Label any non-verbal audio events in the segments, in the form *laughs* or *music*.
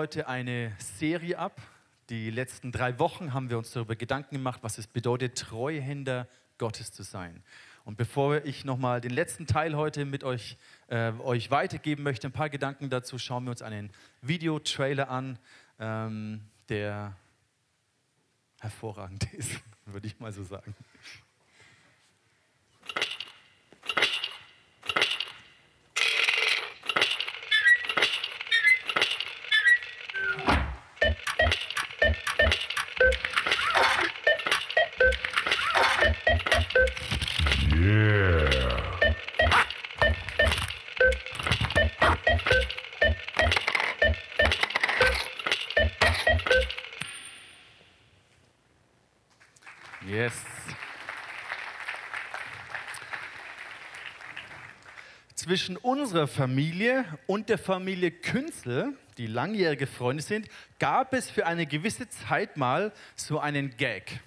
heute eine Serie ab. Die letzten drei Wochen haben wir uns darüber Gedanken gemacht, was es bedeutet, Treuhänder Gottes zu sein. Und bevor ich nochmal den letzten Teil heute mit euch, äh, euch weitergeben möchte, ein paar Gedanken dazu, schauen wir uns einen Videotrailer an, ähm, der hervorragend *laughs* ist, würde ich mal so sagen. Zwischen unserer Familie und der Familie Künzel, die langjährige Freunde sind, gab es für eine gewisse Zeit mal so einen Gag.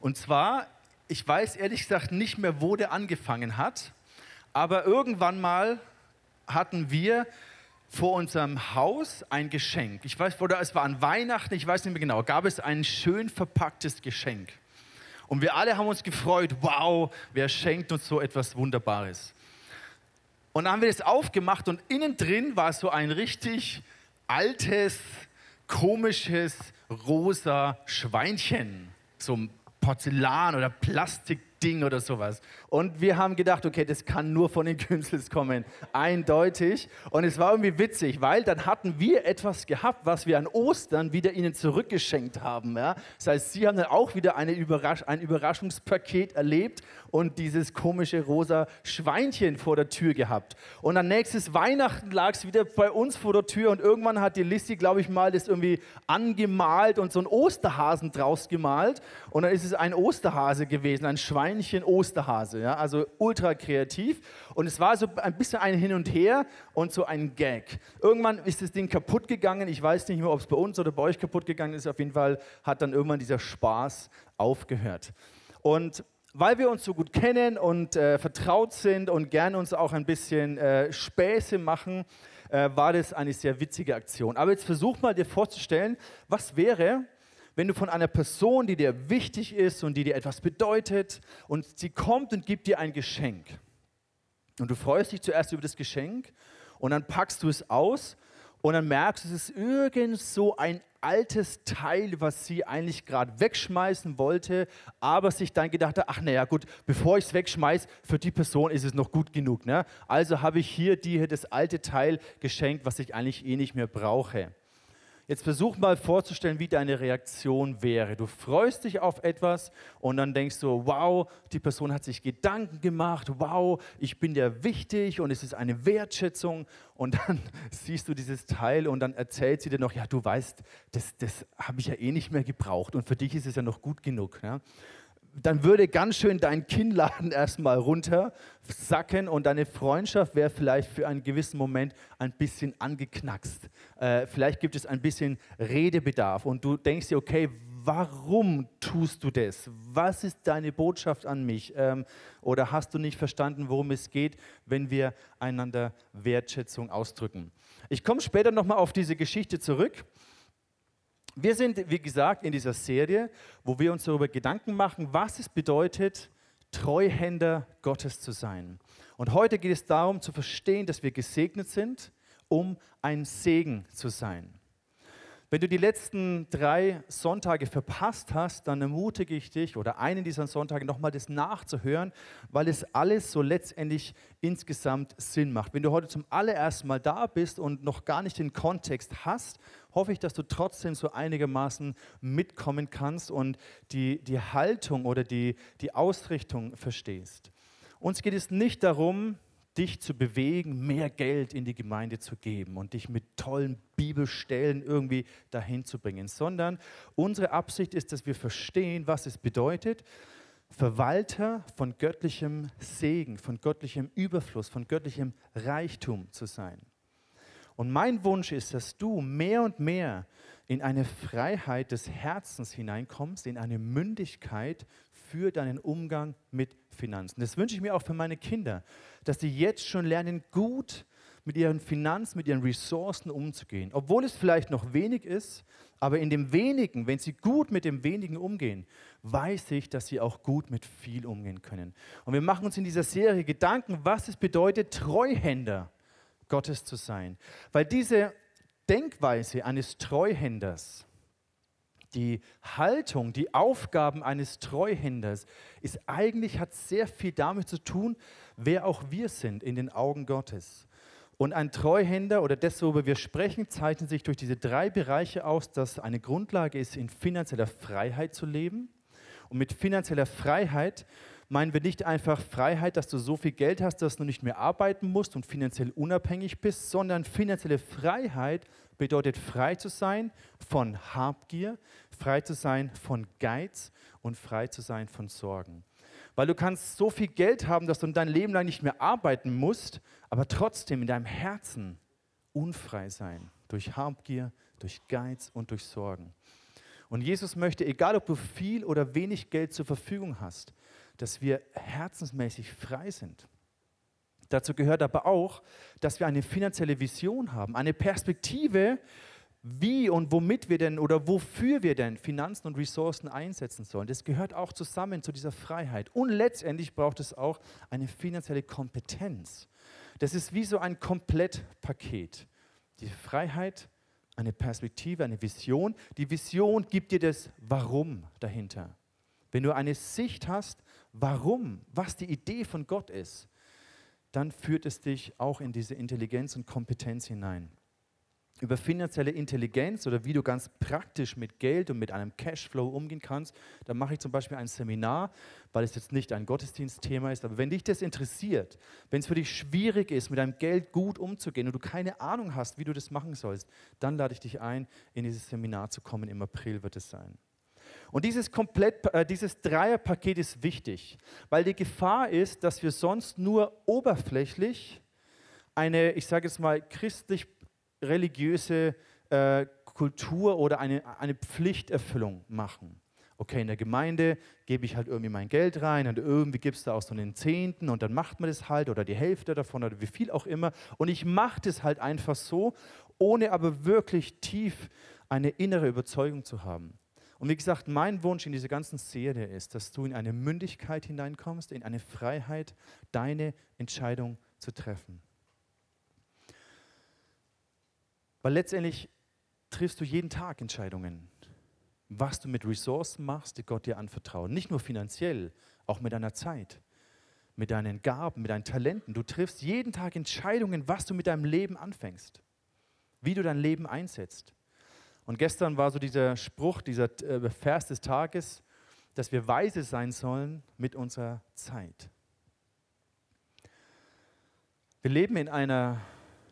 Und zwar, ich weiß ehrlich gesagt nicht mehr, wo der angefangen hat, aber irgendwann mal hatten wir vor unserem Haus ein Geschenk. Ich weiß, oder es war an Weihnachten, ich weiß nicht mehr genau, gab es ein schön verpacktes Geschenk. Und wir alle haben uns gefreut, wow, wer schenkt uns so etwas Wunderbares. Und dann haben wir das aufgemacht und innen drin war so ein richtig altes, komisches, rosa Schweinchen. So ein Porzellan oder Plastikding oder sowas. Und wir haben gedacht, okay, das kann nur von den *laughs* Künstels kommen. Eindeutig. Und es war irgendwie witzig, weil dann hatten wir etwas gehabt, was wir an Ostern wieder ihnen zurückgeschenkt haben. Ja? Das heißt, sie haben dann auch wieder eine Überrasch ein Überraschungspaket erlebt und dieses komische rosa Schweinchen vor der Tür gehabt. Und dann nächstes Weihnachten lag es wieder bei uns vor der Tür und irgendwann hat die Lissi, glaube ich mal, das irgendwie angemalt und so einen Osterhasen draus gemalt. Und dann ist es ein Osterhase gewesen, ein Schweinchen-Osterhase. Ja? Also ultra kreativ. Und es war so ein bisschen ein Hin und Her und so ein Gag. Irgendwann ist das Ding kaputt gegangen. Ich weiß nicht mehr, ob es bei uns oder bei euch kaputt gegangen ist. Auf jeden Fall hat dann irgendwann dieser Spaß aufgehört. Und weil wir uns so gut kennen und äh, vertraut sind und gerne uns auch ein bisschen äh, Späße machen, äh, war das eine sehr witzige Aktion. Aber jetzt versuch mal dir vorzustellen, was wäre, wenn du von einer Person, die dir wichtig ist und die dir etwas bedeutet, und sie kommt und gibt dir ein Geschenk. Und du freust dich zuerst über das Geschenk und dann packst du es aus und dann merkst du, es ist irgend so ein altes Teil, was sie eigentlich gerade wegschmeißen wollte, aber sich dann gedacht hat, ach naja gut, bevor ich es wegschmeiße, für die Person ist es noch gut genug. Ne? Also habe ich hier dir das alte Teil geschenkt, was ich eigentlich eh nicht mehr brauche. Jetzt versuch mal vorzustellen, wie deine Reaktion wäre. Du freust dich auf etwas und dann denkst du, wow, die Person hat sich Gedanken gemacht, wow, ich bin dir wichtig und es ist eine Wertschätzung. Und dann *laughs* siehst du dieses Teil und dann erzählt sie dir noch, ja, du weißt, das, das habe ich ja eh nicht mehr gebraucht und für dich ist es ja noch gut genug. Ja? Dann würde ganz schön dein Kinnladen *laughs* erstmal runtersacken und deine Freundschaft wäre vielleicht für einen gewissen Moment ein bisschen angeknackst. Äh, vielleicht gibt es ein bisschen Redebedarf und du denkst dir, okay, warum tust du das? Was ist deine Botschaft an mich? Ähm, oder hast du nicht verstanden, worum es geht, wenn wir einander Wertschätzung ausdrücken? Ich komme später nochmal auf diese Geschichte zurück. Wir sind, wie gesagt, in dieser Serie, wo wir uns darüber Gedanken machen, was es bedeutet, Treuhänder Gottes zu sein. Und heute geht es darum zu verstehen, dass wir gesegnet sind, um ein Segen zu sein. Wenn du die letzten drei Sonntage verpasst hast, dann ermutige ich dich oder einen dieser Sonntage nochmal das nachzuhören, weil es alles so letztendlich insgesamt Sinn macht. Wenn du heute zum allerersten Mal da bist und noch gar nicht den Kontext hast, hoffe ich, dass du trotzdem so einigermaßen mitkommen kannst und die, die Haltung oder die, die Ausrichtung verstehst. Uns geht es nicht darum, dich zu bewegen, mehr Geld in die Gemeinde zu geben und dich mit tollen Bibelstellen irgendwie dahin zu bringen, sondern unsere Absicht ist, dass wir verstehen, was es bedeutet, Verwalter von göttlichem Segen, von göttlichem Überfluss, von göttlichem Reichtum zu sein. Und mein Wunsch ist, dass du mehr und mehr in eine Freiheit des Herzens hineinkommst, in eine Mündigkeit für deinen Umgang mit Finanzen. Das wünsche ich mir auch für meine Kinder, dass sie jetzt schon lernen, gut mit ihren Finanzen, mit ihren Ressourcen umzugehen. Obwohl es vielleicht noch wenig ist, aber in dem wenigen, wenn sie gut mit dem wenigen umgehen, weiß ich, dass sie auch gut mit viel umgehen können. Und wir machen uns in dieser Serie Gedanken, was es bedeutet, Treuhänder Gottes zu sein. Weil diese Denkweise eines Treuhänders, die Haltung, die Aufgaben eines Treuhänders ist eigentlich, hat sehr viel damit zu tun, wer auch wir sind in den Augen Gottes. Und ein Treuhänder oder das, worüber wir sprechen, zeichnet sich durch diese drei Bereiche aus, dass eine Grundlage ist, in finanzieller Freiheit zu leben. Und mit finanzieller Freiheit meinen wir nicht einfach Freiheit, dass du so viel Geld hast, dass du nicht mehr arbeiten musst und finanziell unabhängig bist, sondern finanzielle Freiheit bedeutet frei zu sein von Habgier, frei zu sein von Geiz und frei zu sein von Sorgen. Weil du kannst so viel Geld haben, dass du dein Leben lang nicht mehr arbeiten musst, aber trotzdem in deinem Herzen unfrei sein. Durch Habgier, durch Geiz und durch Sorgen. Und Jesus möchte, egal ob du viel oder wenig Geld zur Verfügung hast, dass wir herzensmäßig frei sind. Dazu gehört aber auch, dass wir eine finanzielle Vision haben, eine Perspektive, wie und womit wir denn oder wofür wir denn Finanzen und Ressourcen einsetzen sollen. Das gehört auch zusammen zu dieser Freiheit. Und letztendlich braucht es auch eine finanzielle Kompetenz. Das ist wie so ein Komplettpaket. Die Freiheit, eine Perspektive, eine Vision. Die Vision gibt dir das Warum dahinter. Wenn du eine Sicht hast, warum, was die Idee von Gott ist, dann führt es dich auch in diese Intelligenz und Kompetenz hinein. Über finanzielle Intelligenz oder wie du ganz praktisch mit Geld und mit einem Cashflow umgehen kannst, da mache ich zum Beispiel ein Seminar, weil es jetzt nicht ein Gottesdienstthema ist. Aber wenn dich das interessiert, wenn es für dich schwierig ist, mit deinem Geld gut umzugehen und du keine Ahnung hast, wie du das machen sollst, dann lade ich dich ein, in dieses Seminar zu kommen. Im April wird es sein. Und dieses, komplett, äh, dieses Dreierpaket ist wichtig, weil die Gefahr ist, dass wir sonst nur oberflächlich eine, ich sage jetzt mal, christlich-religiöse äh, Kultur oder eine, eine Pflichterfüllung machen. Okay, in der Gemeinde gebe ich halt irgendwie mein Geld rein und irgendwie gibt es da auch so einen Zehnten und dann macht man das halt oder die Hälfte davon oder wie viel auch immer. Und ich mache das halt einfach so, ohne aber wirklich tief eine innere Überzeugung zu haben. Und wie gesagt, mein Wunsch in dieser ganzen Serie ist, dass du in eine Mündigkeit hineinkommst, in eine Freiheit, deine Entscheidung zu treffen. Weil letztendlich triffst du jeden Tag Entscheidungen, was du mit Ressourcen machst, die Gott dir anvertraut. Nicht nur finanziell, auch mit deiner Zeit, mit deinen Gaben, mit deinen Talenten. Du triffst jeden Tag Entscheidungen, was du mit deinem Leben anfängst, wie du dein Leben einsetzt. Und gestern war so dieser Spruch, dieser äh, Vers des Tages, dass wir weise sein sollen mit unserer Zeit. Wir leben in einer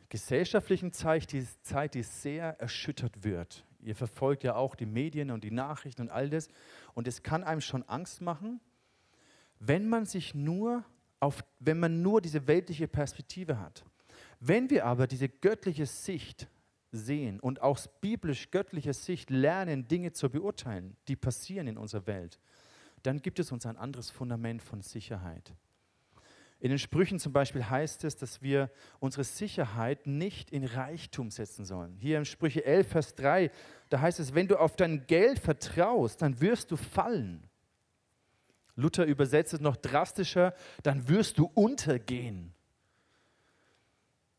gesellschaftlichen Zeit, die Zeit, die sehr erschüttert wird. Ihr verfolgt ja auch die Medien und die Nachrichten und all das. Und es kann einem schon Angst machen, wenn man sich nur auf, wenn man nur diese weltliche Perspektive hat. Wenn wir aber diese göttliche Sicht sehen und aus biblisch-göttlicher Sicht lernen, Dinge zu beurteilen, die passieren in unserer Welt, dann gibt es uns ein anderes Fundament von Sicherheit. In den Sprüchen zum Beispiel heißt es, dass wir unsere Sicherheit nicht in Reichtum setzen sollen. Hier im Sprüche 11, Vers 3, da heißt es, wenn du auf dein Geld vertraust, dann wirst du fallen. Luther übersetzt es noch drastischer, dann wirst du untergehen.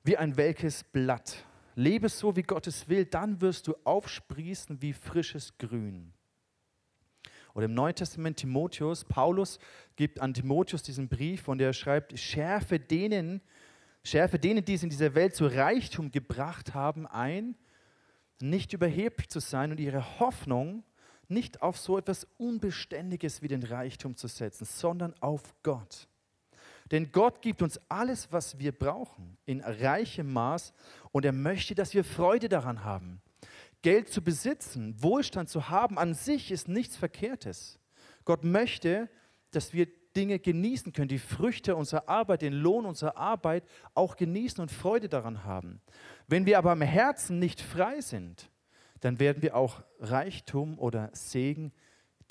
Wie ein welkes Blatt. Lebe so, wie Gott es will, dann wirst du aufsprießen wie frisches Grün. Oder im Neuen Testament Timotheus, Paulus gibt an Timotheus diesen Brief und er schreibt, schärfe denen, schärfe denen, die es in dieser Welt zu Reichtum gebracht haben, ein, nicht überheblich zu sein und ihre Hoffnung nicht auf so etwas Unbeständiges wie den Reichtum zu setzen, sondern auf Gott. Denn Gott gibt uns alles, was wir brauchen, in reichem Maß und er möchte, dass wir Freude daran haben. Geld zu besitzen, Wohlstand zu haben, an sich ist nichts Verkehrtes. Gott möchte, dass wir Dinge genießen können, die Früchte unserer Arbeit, den Lohn unserer Arbeit auch genießen und Freude daran haben. Wenn wir aber im Herzen nicht frei sind, dann werden wir auch Reichtum oder Segen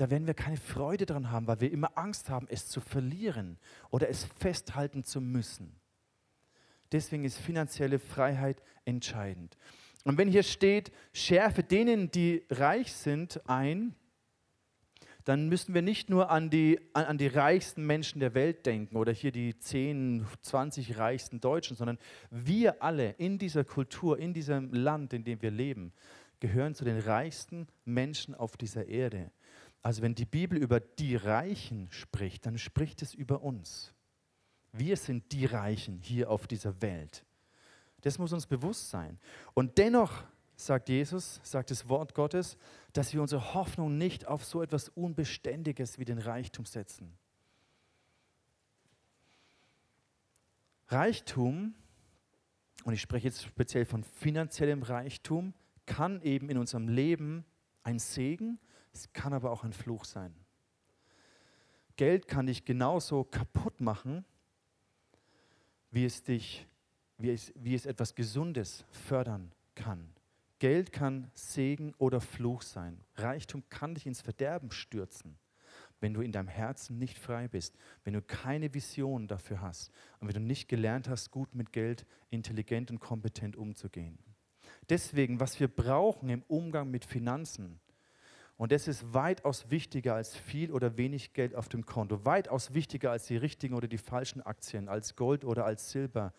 da werden wir keine Freude dran haben, weil wir immer Angst haben, es zu verlieren oder es festhalten zu müssen. Deswegen ist finanzielle Freiheit entscheidend. Und wenn hier steht, schärfe denen, die reich sind, ein, dann müssen wir nicht nur an die, an, an, die reichsten Menschen der Welt denken oder hier die 10, 20 reichsten Deutschen, sondern wir alle in dieser Kultur, in diesem Land, in dem wir leben, gehören zu den reichsten Menschen auf dieser Erde. Also wenn die Bibel über die Reichen spricht, dann spricht es über uns. Wir sind die Reichen hier auf dieser Welt. Das muss uns bewusst sein. Und dennoch sagt Jesus, sagt das Wort Gottes, dass wir unsere Hoffnung nicht auf so etwas Unbeständiges wie den Reichtum setzen. Reichtum, und ich spreche jetzt speziell von finanziellem Reichtum, kann eben in unserem Leben ein Segen, es kann aber auch ein Fluch sein. Geld kann dich genauso kaputt machen, wie es dich, wie es, wie es etwas Gesundes fördern kann. Geld kann Segen oder Fluch sein. Reichtum kann dich ins Verderben stürzen, wenn du in deinem Herzen nicht frei bist, wenn du keine Vision dafür hast und wenn du nicht gelernt hast, gut mit Geld intelligent und kompetent umzugehen. Deswegen, was wir brauchen im Umgang mit Finanzen, und das ist weitaus wichtiger als viel oder wenig Geld auf dem Konto, weitaus wichtiger als die richtigen oder die falschen Aktien, als Gold oder als Silber.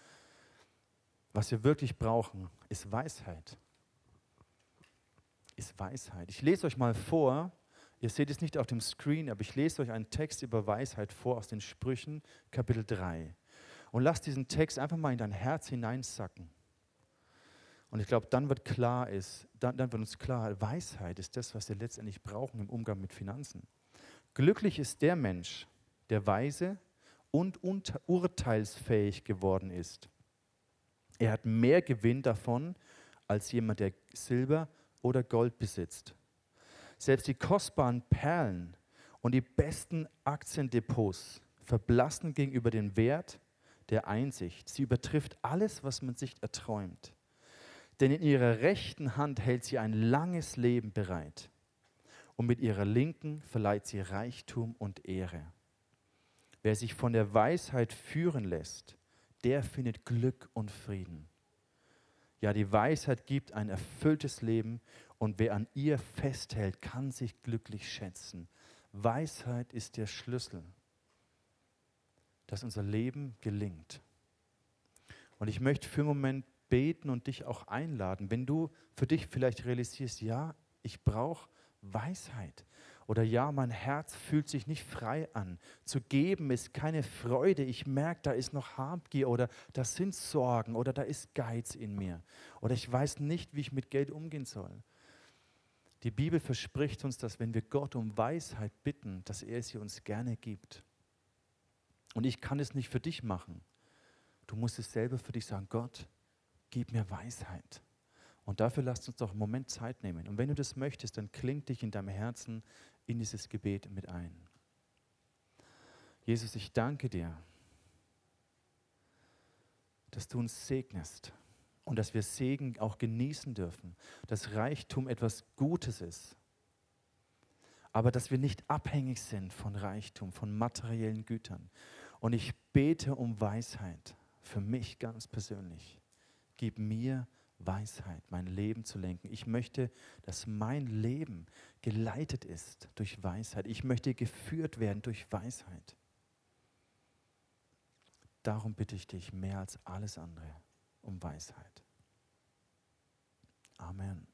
Was wir wirklich brauchen, ist Weisheit ist Weisheit. Ich lese euch mal vor, ihr seht es nicht auf dem Screen, aber ich lese euch einen Text über Weisheit vor aus den Sprüchen, Kapitel 3. Und lasst diesen Text einfach mal in dein Herz hineinsacken. Und ich glaube, dann wird klar ist, dann, dann wird uns klar, Weisheit ist das, was wir letztendlich brauchen im Umgang mit Finanzen. Glücklich ist der Mensch, der weise und urteilsfähig geworden ist. Er hat mehr Gewinn davon als jemand, der Silber oder Gold besitzt. Selbst die kostbaren Perlen und die besten Aktiendepots verblassen gegenüber dem Wert der Einsicht. Sie übertrifft alles, was man sich erträumt. Denn in ihrer rechten Hand hält sie ein langes Leben bereit und mit ihrer linken verleiht sie Reichtum und Ehre. Wer sich von der Weisheit führen lässt, der findet Glück und Frieden. Ja, die Weisheit gibt ein erfülltes Leben und wer an ihr festhält, kann sich glücklich schätzen. Weisheit ist der Schlüssel, dass unser Leben gelingt. Und ich möchte für einen Moment beten und dich auch einladen, wenn du für dich vielleicht realisierst, ja, ich brauche Weisheit. Oder ja, mein Herz fühlt sich nicht frei an. Zu geben ist keine Freude. Ich merke, da ist noch Habgier oder das sind Sorgen oder da ist Geiz in mir. Oder ich weiß nicht, wie ich mit Geld umgehen soll. Die Bibel verspricht uns, dass wenn wir Gott um Weisheit bitten, dass er sie uns gerne gibt. Und ich kann es nicht für dich machen. Du musst es selber für dich sagen, Gott, gib mir Weisheit. Und dafür lasst uns doch einen Moment Zeit nehmen. Und wenn du das möchtest, dann klingt dich in deinem Herzen in dieses Gebet mit ein. Jesus, ich danke dir, dass du uns segnest und dass wir Segen auch genießen dürfen, dass Reichtum etwas Gutes ist, aber dass wir nicht abhängig sind von Reichtum, von materiellen Gütern. Und ich bete um Weisheit für mich ganz persönlich. Gib mir Weisheit. Mein Leben zu lenken. Ich möchte, dass mein Leben geleitet ist durch Weisheit. Ich möchte geführt werden durch Weisheit. Darum bitte ich dich mehr als alles andere um Weisheit. Amen.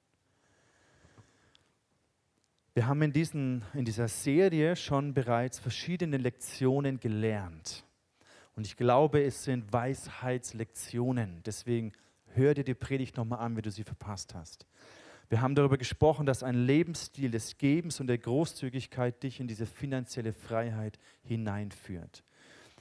Wir haben in, diesen, in dieser Serie schon bereits verschiedene Lektionen gelernt. Und ich glaube, es sind Weisheitslektionen. Deswegen Hör dir die Predigt nochmal an, wie du sie verpasst hast. Wir haben darüber gesprochen, dass ein Lebensstil des Gebens und der Großzügigkeit dich in diese finanzielle Freiheit hineinführt.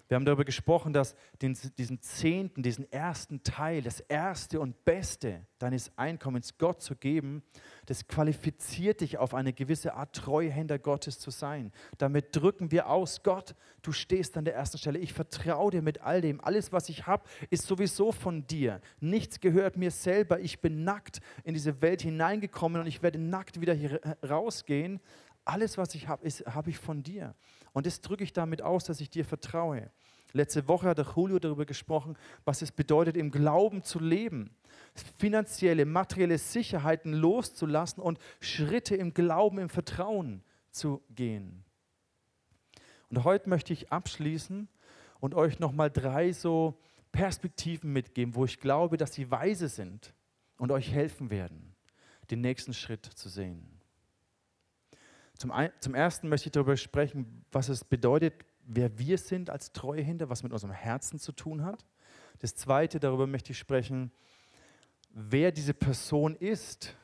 Wir haben darüber gesprochen, dass den, diesen Zehnten, diesen ersten Teil, das Erste und Beste deines Einkommens Gott zu geben, das qualifiziert dich auf eine gewisse Art Treuhänder Gottes zu sein. Damit drücken wir aus, Gott, du stehst an der ersten Stelle. Ich vertraue dir mit all dem. Alles, was ich habe, ist sowieso von dir. Nichts gehört mir selber. Ich bin nackt in diese Welt hineingekommen und ich werde nackt wieder hier rausgehen. Alles, was ich habe, habe ich von dir. Und das drücke ich damit aus, dass ich dir vertraue. Letzte Woche hat der Julio darüber gesprochen, was es bedeutet, im Glauben zu leben, finanzielle, materielle Sicherheiten loszulassen und Schritte im Glauben, im Vertrauen zu gehen. Und heute möchte ich abschließen und euch nochmal drei so Perspektiven mitgeben, wo ich glaube, dass sie weise sind und euch helfen werden, den nächsten Schritt zu sehen. Zum, ein, zum ersten möchte ich darüber sprechen, was es bedeutet, wer wir sind als Treuhänder, was mit unserem Herzen zu tun hat. Das zweite, darüber möchte ich sprechen, wer diese Person ist,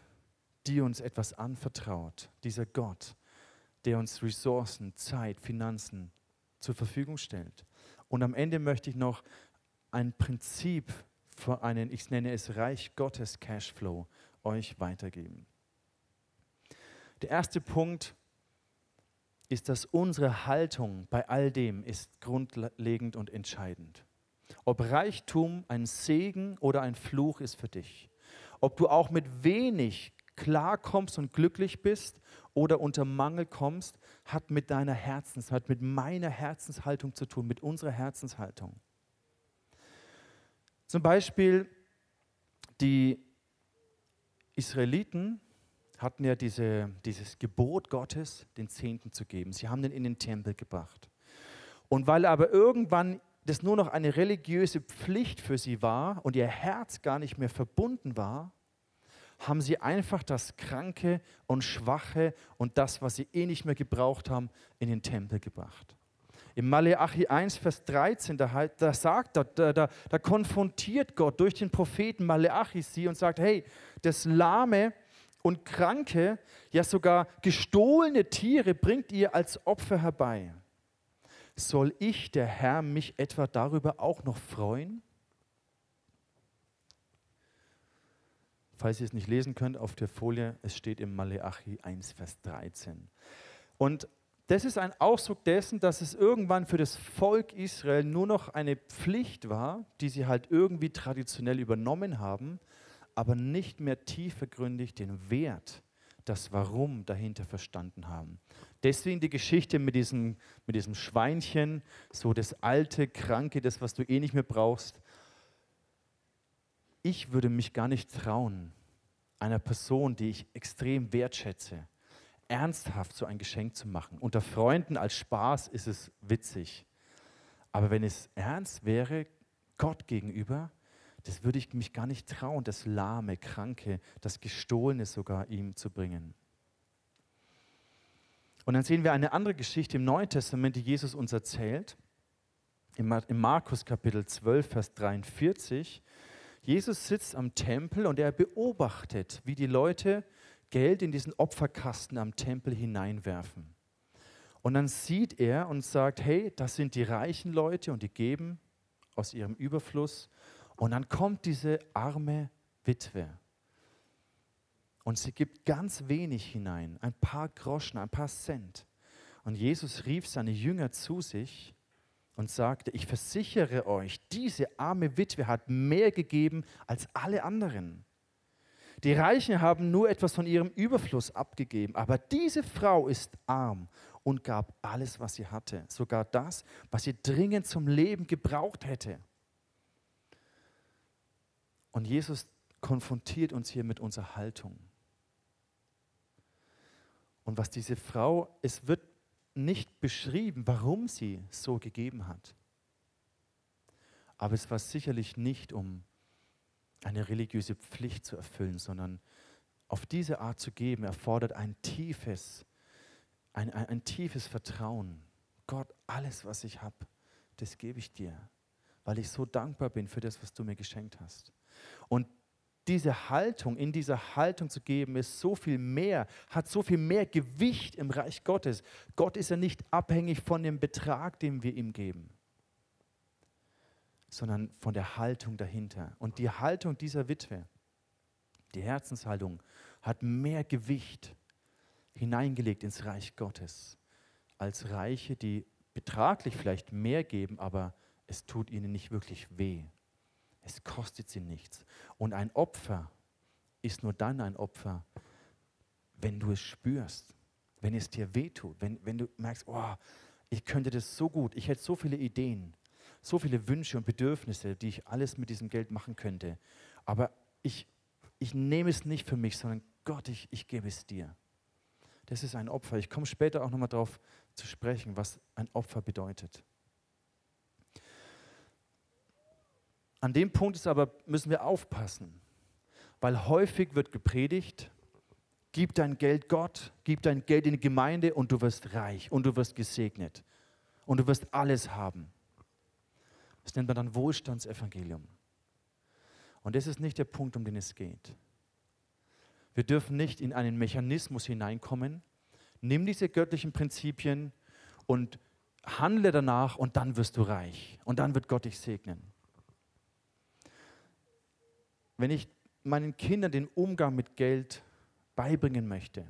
die uns etwas anvertraut, dieser Gott, der uns Ressourcen, Zeit, Finanzen zur Verfügung stellt. Und am Ende möchte ich noch ein Prinzip für einen, ich nenne es Reich Gottes Cashflow, euch weitergeben. Der erste Punkt ist, dass unsere Haltung bei all dem ist grundlegend und entscheidend. Ob Reichtum ein Segen oder ein Fluch ist für dich. Ob du auch mit wenig klarkommst und glücklich bist oder unter Mangel kommst, hat mit deiner Herzens, hat mit meiner Herzenshaltung zu tun, mit unserer Herzenshaltung. Zum Beispiel die Israeliten hatten ja diese, dieses Gebot Gottes, den Zehnten zu geben. Sie haben den in den Tempel gebracht. Und weil aber irgendwann das nur noch eine religiöse Pflicht für sie war und ihr Herz gar nicht mehr verbunden war, haben sie einfach das Kranke und Schwache und das, was sie eh nicht mehr gebraucht haben, in den Tempel gebracht. Im Maleachi 1, Vers 13, da, da sagt, da, da, da konfrontiert Gott durch den Propheten Maleachi sie und sagt, hey, das Lahme und Kranke, ja sogar gestohlene Tiere bringt ihr als Opfer herbei. Soll ich, der Herr, mich etwa darüber auch noch freuen? Falls ihr es nicht lesen könnt, auf der Folie, es steht im Maleachi 1, Vers 13. Und das ist ein Ausdruck dessen, dass es irgendwann für das Volk Israel nur noch eine Pflicht war, die sie halt irgendwie traditionell übernommen haben, aber nicht mehr tiefergründig den Wert, das Warum dahinter verstanden haben. Deswegen die Geschichte mit diesem, mit diesem Schweinchen, so das alte, kranke, das, was du eh nicht mehr brauchst, ich würde mich gar nicht trauen, einer Person, die ich extrem wertschätze, ernsthaft so ein Geschenk zu machen. Unter Freunden als Spaß ist es witzig. Aber wenn es ernst wäre, Gott gegenüber, das würde ich mich gar nicht trauen, das Lahme, Kranke, das Gestohlene sogar ihm zu bringen. Und dann sehen wir eine andere Geschichte im Neuen Testament, die Jesus uns erzählt. Im Markus Kapitel 12, Vers 43 Jesus sitzt am Tempel und er beobachtet, wie die Leute Geld in diesen Opferkasten am Tempel hineinwerfen. Und dann sieht er und sagt, hey, das sind die reichen Leute und die geben aus ihrem Überfluss. Und dann kommt diese arme Witwe und sie gibt ganz wenig hinein, ein paar Groschen, ein paar Cent. Und Jesus rief seine Jünger zu sich und sagte, ich versichere euch, diese arme Witwe hat mehr gegeben als alle anderen. Die Reichen haben nur etwas von ihrem Überfluss abgegeben, aber diese Frau ist arm und gab alles, was sie hatte, sogar das, was sie dringend zum Leben gebraucht hätte. Und Jesus konfrontiert uns hier mit unserer Haltung. Und was diese Frau, es wird nicht beschrieben, warum sie so gegeben hat. Aber es war sicherlich nicht, um eine religiöse Pflicht zu erfüllen, sondern auf diese Art zu geben, erfordert ein tiefes, ein, ein, ein tiefes Vertrauen. Gott, alles, was ich habe, das gebe ich dir, weil ich so dankbar bin für das, was du mir geschenkt hast. Und diese Haltung, in dieser Haltung zu geben, ist so viel mehr, hat so viel mehr Gewicht im Reich Gottes. Gott ist ja nicht abhängig von dem Betrag, den wir ihm geben, sondern von der Haltung dahinter. Und die Haltung dieser Witwe, die Herzenshaltung, hat mehr Gewicht hineingelegt ins Reich Gottes als Reiche, die betraglich vielleicht mehr geben, aber es tut ihnen nicht wirklich weh. Es kostet sie nichts. Und ein Opfer ist nur dann ein Opfer, wenn du es spürst, wenn es dir wehtut, wenn, wenn du merkst, oh, ich könnte das so gut, ich hätte so viele Ideen. so viele Wünsche und Bedürfnisse, die ich alles mit diesem Geld machen könnte. Aber ich, ich nehme es nicht für mich, sondern Gott, ich, ich gebe es dir. Das ist ein Opfer. Ich komme später auch nochmal darauf zu sprechen, was ein Opfer bedeutet. An dem Punkt ist aber, müssen wir aufpassen, weil häufig wird gepredigt, gib dein Geld Gott, gib dein Geld in die Gemeinde und du wirst reich und du wirst gesegnet und du wirst alles haben. Das nennt man dann Wohlstandsevangelium. Und das ist nicht der Punkt, um den es geht. Wir dürfen nicht in einen Mechanismus hineinkommen. Nimm diese göttlichen Prinzipien und handle danach und dann wirst du reich und dann wird Gott dich segnen. Wenn ich meinen Kindern den Umgang mit Geld beibringen möchte,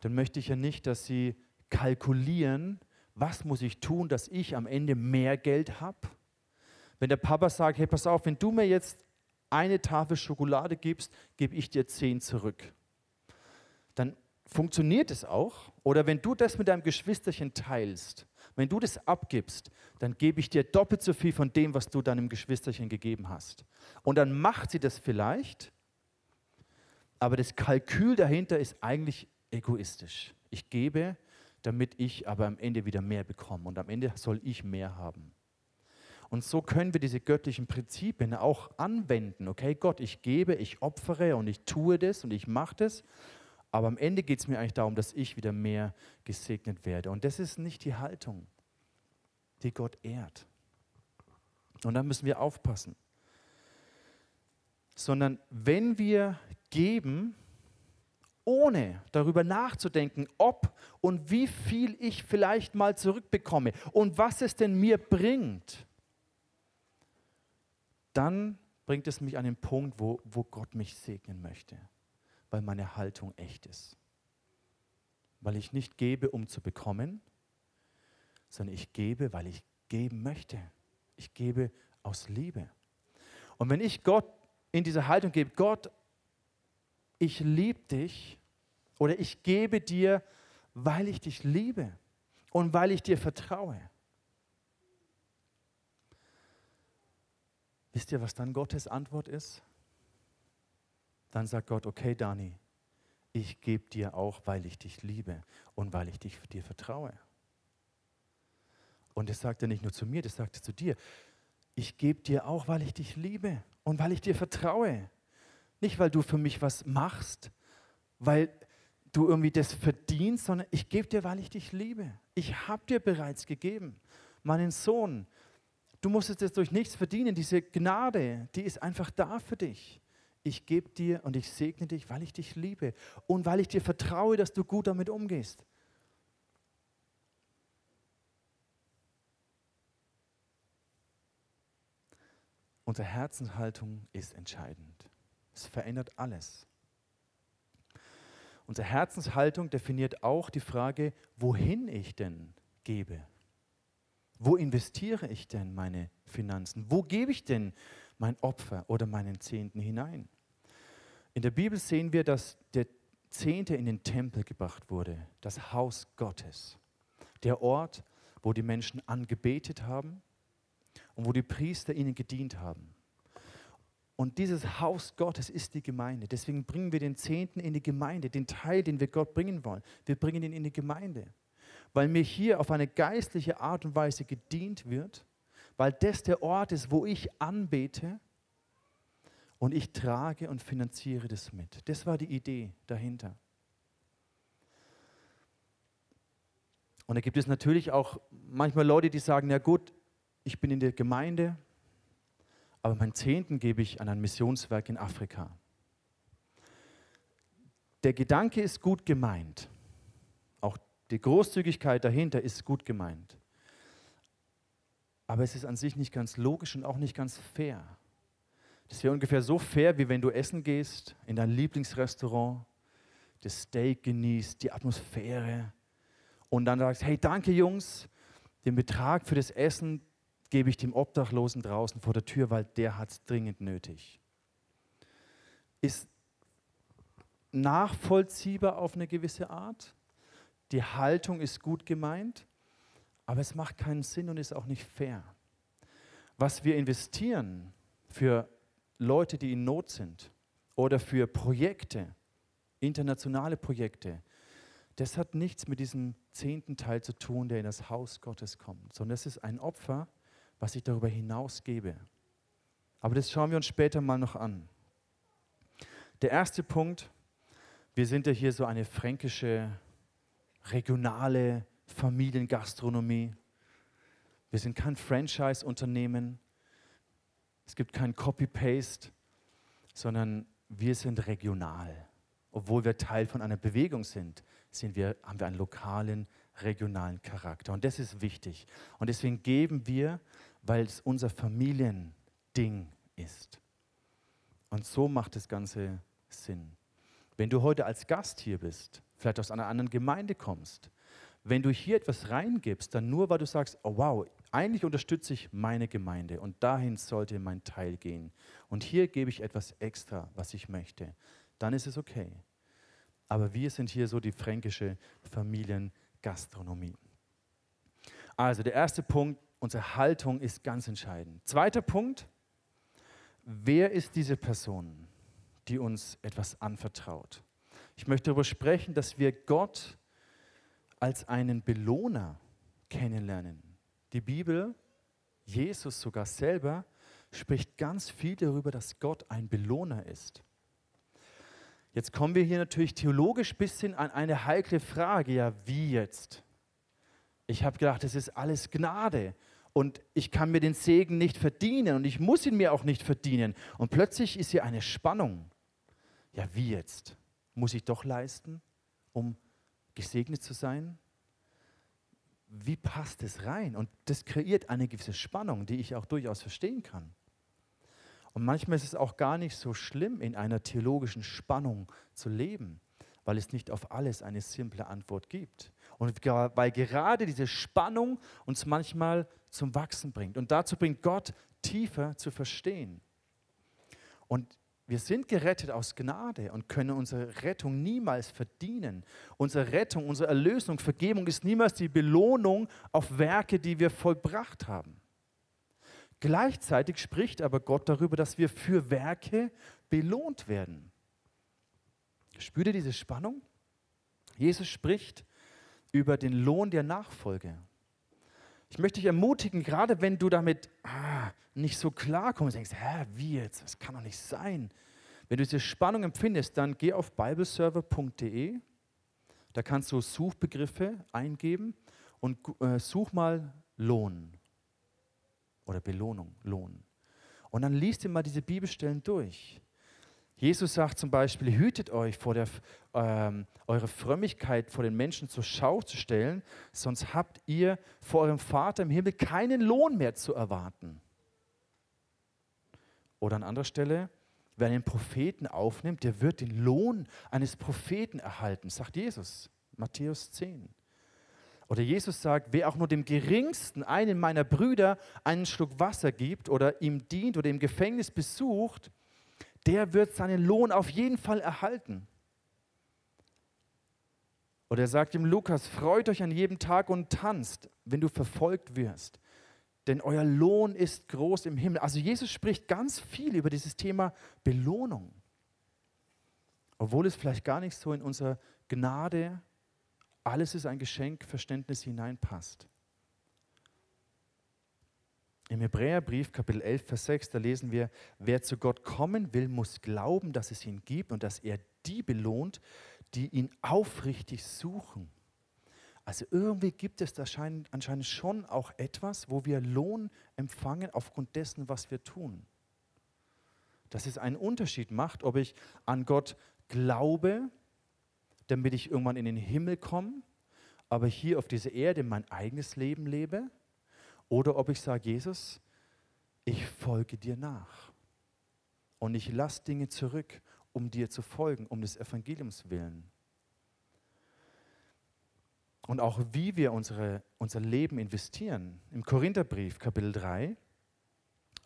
dann möchte ich ja nicht, dass sie kalkulieren, was muss ich tun, dass ich am Ende mehr Geld habe. Wenn der Papa sagt, hey, pass auf, wenn du mir jetzt eine Tafel Schokolade gibst, gebe ich dir zehn zurück. Dann funktioniert es auch. Oder wenn du das mit deinem Geschwisterchen teilst, wenn du das abgibst, dann gebe ich dir doppelt so viel von dem, was du deinem Geschwisterchen gegeben hast. Und dann macht sie das vielleicht, aber das Kalkül dahinter ist eigentlich egoistisch. Ich gebe, damit ich aber am Ende wieder mehr bekomme. Und am Ende soll ich mehr haben. Und so können wir diese göttlichen Prinzipien auch anwenden. Okay, Gott, ich gebe, ich opfere und ich tue das und ich mache das. Aber am Ende geht es mir eigentlich darum, dass ich wieder mehr gesegnet werde. Und das ist nicht die Haltung, die Gott ehrt. Und da müssen wir aufpassen. Sondern wenn wir geben, ohne darüber nachzudenken, ob und wie viel ich vielleicht mal zurückbekomme und was es denn mir bringt, dann bringt es mich an den Punkt, wo, wo Gott mich segnen möchte, weil meine Haltung echt ist. Weil ich nicht gebe, um zu bekommen, sondern ich gebe, weil ich geben möchte. Ich gebe aus Liebe. Und wenn ich Gott in diese Haltung gebe, Gott, ich liebe dich oder ich gebe dir, weil ich dich liebe und weil ich dir vertraue, Wisst ihr, was dann Gottes Antwort ist? Dann sagt Gott, okay, Dani, ich gebe dir auch, weil ich dich liebe und weil ich dich, dir vertraue. Und das sagt er nicht nur zu mir, das sagt er zu dir. Ich gebe dir auch, weil ich dich liebe und weil ich dir vertraue. Nicht, weil du für mich was machst, weil du irgendwie das verdienst, sondern ich gebe dir, weil ich dich liebe. Ich habe dir bereits gegeben, meinen Sohn, Du musstest es durch nichts verdienen. Diese Gnade, die ist einfach da für dich. Ich gebe dir und ich segne dich, weil ich dich liebe und weil ich dir vertraue, dass du gut damit umgehst. Unsere Herzenshaltung ist entscheidend. Es verändert alles. Unsere Herzenshaltung definiert auch die Frage, wohin ich denn gebe. Wo investiere ich denn meine Finanzen? Wo gebe ich denn mein Opfer oder meinen Zehnten hinein? In der Bibel sehen wir, dass der Zehnte in den Tempel gebracht wurde, das Haus Gottes, der Ort, wo die Menschen angebetet haben und wo die Priester ihnen gedient haben. Und dieses Haus Gottes ist die Gemeinde. Deswegen bringen wir den Zehnten in die Gemeinde, den Teil, den wir Gott bringen wollen. Wir bringen ihn in die Gemeinde weil mir hier auf eine geistliche Art und Weise gedient wird, weil das der Ort ist, wo ich anbete und ich trage und finanziere das mit. Das war die Idee dahinter. Und da gibt es natürlich auch manchmal Leute, die sagen, ja gut, ich bin in der Gemeinde, aber meinen Zehnten gebe ich an ein Missionswerk in Afrika. Der Gedanke ist gut gemeint. Die Großzügigkeit dahinter ist gut gemeint. Aber es ist an sich nicht ganz logisch und auch nicht ganz fair. Das wäre ungefähr so fair, wie wenn du essen gehst in dein Lieblingsrestaurant, das Steak genießt, die Atmosphäre und dann sagst, hey, danke Jungs, den Betrag für das Essen gebe ich dem Obdachlosen draußen vor der Tür, weil der hat es dringend nötig. Ist nachvollziehbar auf eine gewisse Art, die Haltung ist gut gemeint, aber es macht keinen Sinn und ist auch nicht fair. was wir investieren für Leute, die in Not sind oder für Projekte, internationale Projekte, das hat nichts mit diesem zehnten Teil zu tun, der in das Haus Gottes kommt, sondern es ist ein Opfer, was ich darüber hinaus gebe. Aber das schauen wir uns später mal noch an. Der erste Punkt, wir sind ja hier so eine fränkische, regionale Familiengastronomie. Wir sind kein Franchise-Unternehmen. Es gibt kein Copy-Paste, sondern wir sind regional. Obwohl wir Teil von einer Bewegung sind, sind wir, haben wir einen lokalen, regionalen Charakter. Und das ist wichtig. Und deswegen geben wir, weil es unser Familiending ist. Und so macht das Ganze Sinn. Wenn du heute als Gast hier bist, vielleicht aus einer anderen Gemeinde kommst, wenn du hier etwas reingibst, dann nur, weil du sagst, oh wow, eigentlich unterstütze ich meine Gemeinde und dahin sollte mein Teil gehen. Und hier gebe ich etwas extra, was ich möchte. Dann ist es okay. Aber wir sind hier so die fränkische Familiengastronomie. Also der erste Punkt, unsere Haltung ist ganz entscheidend. Zweiter Punkt, wer ist diese Person, die uns etwas anvertraut? Ich möchte darüber sprechen, dass wir Gott als einen Belohner kennenlernen. Die Bibel, Jesus sogar selber, spricht ganz viel darüber, dass Gott ein Belohner ist. Jetzt kommen wir hier natürlich theologisch ein bisschen an eine heikle Frage. Ja, wie jetzt? Ich habe gedacht, das ist alles Gnade und ich kann mir den Segen nicht verdienen und ich muss ihn mir auch nicht verdienen. Und plötzlich ist hier eine Spannung. Ja, wie jetzt? Muss ich doch leisten, um gesegnet zu sein? wie passt es rein? Und das kreiert eine gewisse Spannung, die ich auch durchaus verstehen kann. Und manchmal ist es auch gar nicht so schlimm, in einer theologischen Spannung zu leben, weil es nicht auf alles eine simple Antwort gibt. Und weil gerade diese Spannung uns manchmal zum Wachsen bringt. Und dazu bringt Gott tiefer zu verstehen. Und wir sind gerettet aus Gnade und können unsere Rettung niemals verdienen. Unsere Rettung, unsere Erlösung, Vergebung ist niemals die Belohnung auf Werke, die wir vollbracht haben. Gleichzeitig spricht aber Gott darüber, dass wir für Werke belohnt werden. Spürt ihr diese Spannung? Jesus spricht über den Lohn der Nachfolge. Ich möchte dich ermutigen, gerade wenn du damit ah, nicht so klar kommst, denkst, hä, wie jetzt? Das kann doch nicht sein. Wenn du diese Spannung empfindest, dann geh auf bibleserver.de. Da kannst du Suchbegriffe eingeben und äh, such mal Lohn oder Belohnung, Lohn. Und dann liest dir mal diese Bibelstellen durch. Jesus sagt zum Beispiel, hütet euch vor der, ähm, eure Frömmigkeit vor den Menschen zur Schau zu stellen, sonst habt ihr vor eurem Vater im Himmel keinen Lohn mehr zu erwarten. Oder an anderer Stelle, wer einen Propheten aufnimmt, der wird den Lohn eines Propheten erhalten, sagt Jesus, Matthäus 10. Oder Jesus sagt, wer auch nur dem geringsten einen meiner Brüder einen Schluck Wasser gibt oder ihm dient oder im Gefängnis besucht, der wird seinen Lohn auf jeden Fall erhalten. Oder er sagt ihm Lukas, freut euch an jedem Tag und tanzt, wenn du verfolgt wirst, denn euer Lohn ist groß im Himmel. Also Jesus spricht ganz viel über dieses Thema Belohnung, obwohl es vielleicht gar nicht so in unsere Gnade, alles ist ein Geschenk, Verständnis hineinpasst. Im Hebräerbrief, Kapitel 11, Vers 6, da lesen wir, wer zu Gott kommen will, muss glauben, dass es ihn gibt und dass er die belohnt, die ihn aufrichtig suchen. Also irgendwie gibt es da anscheinend schon auch etwas, wo wir Lohn empfangen aufgrund dessen, was wir tun. Dass es einen Unterschied macht, ob ich an Gott glaube, damit ich irgendwann in den Himmel komme, aber hier auf dieser Erde mein eigenes Leben lebe oder ob ich sage, Jesus, ich folge dir nach. Und ich lasse Dinge zurück, um dir zu folgen, um des Evangeliums willen. Und auch wie wir unsere, unser Leben investieren. Im Korintherbrief, Kapitel 3,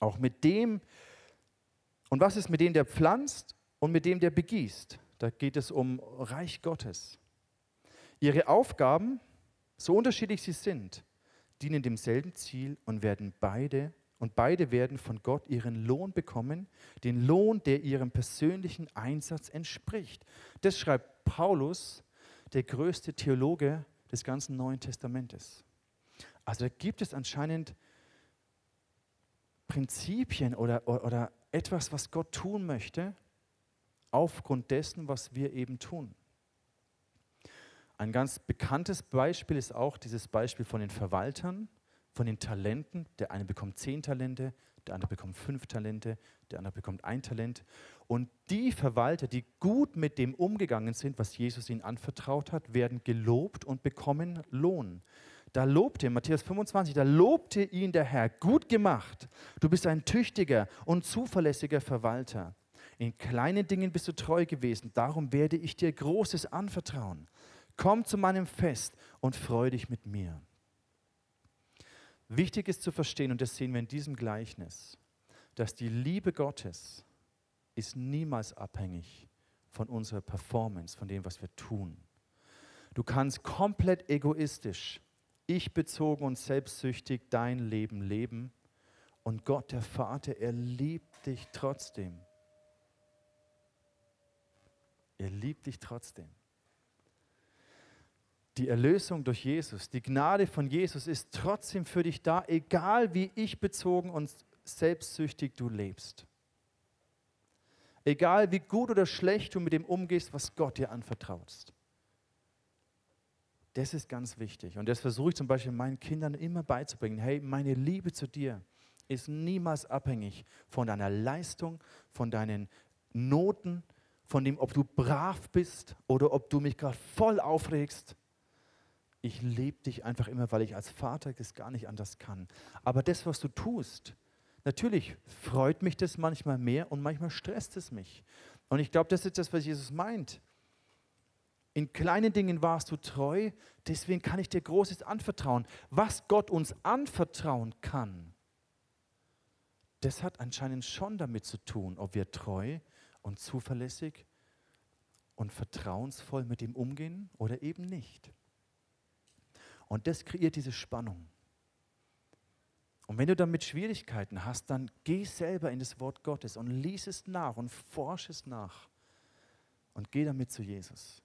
auch mit dem, und was ist mit dem, der pflanzt und mit dem, der begießt? Da geht es um Reich Gottes. Ihre Aufgaben, so unterschiedlich sie sind, dienen demselben Ziel und werden beide Und beide werden von Gott ihren Lohn bekommen, den Lohn, der ihrem persönlichen Einsatz entspricht. Das schreibt Paulus, der größte Theologe des ganzen Neuen Testamentes. Also da gibt es anscheinend Prinzipien oder, oder etwas, was Gott tun möchte, aufgrund dessen, was wir eben tun. Ein ganz bekanntes Beispiel ist auch dieses Beispiel von den Verwaltern, von den Talenten. Der eine bekommt zehn Talente, der andere bekommt fünf Talente, der andere bekommt ein Talent. Und die Verwalter, die gut mit dem umgegangen sind, was Jesus ihnen anvertraut hat, werden gelobt und bekommen Lohn. Da lobte, Matthäus 25, da lobte ihn der Herr, gut gemacht. Du bist ein tüchtiger und zuverlässiger Verwalter. In kleinen Dingen bist du treu gewesen, darum werde ich dir Großes anvertrauen. Komm zu meinem Fest und freu dich mit mir. Wichtig ist zu verstehen, und das sehen wir in diesem Gleichnis, dass die Liebe Gottes ist niemals abhängig von unserer Performance, von dem, was wir tun. Du kannst komplett egoistisch, ich bezogen und selbstsüchtig dein Leben leben und Gott, der Vater, er liebt dich trotzdem. Er liebt dich trotzdem. Die Erlösung durch Jesus, die Gnade von Jesus ist trotzdem für dich da, egal wie ich bezogen und selbstsüchtig du lebst. Egal wie gut oder schlecht du mit dem umgehst, was Gott dir anvertraust. Das ist ganz wichtig. Und das versuche ich zum Beispiel meinen Kindern immer beizubringen. Hey, meine Liebe zu dir ist niemals abhängig von deiner Leistung, von deinen Noten, von dem, ob du brav bist oder ob du mich gerade voll aufregst ich lebe dich einfach immer, weil ich als Vater das gar nicht anders kann. Aber das, was du tust, natürlich freut mich das manchmal mehr und manchmal stresst es mich. Und ich glaube, das ist das, was Jesus meint. In kleinen Dingen warst du treu, deswegen kann ich dir Großes anvertrauen. Was Gott uns anvertrauen kann, das hat anscheinend schon damit zu tun, ob wir treu und zuverlässig und vertrauensvoll mit ihm umgehen oder eben nicht. Und das kreiert diese Spannung. Und wenn du damit Schwierigkeiten hast, dann geh selber in das Wort Gottes und lies es nach und forsch es nach und geh damit zu Jesus.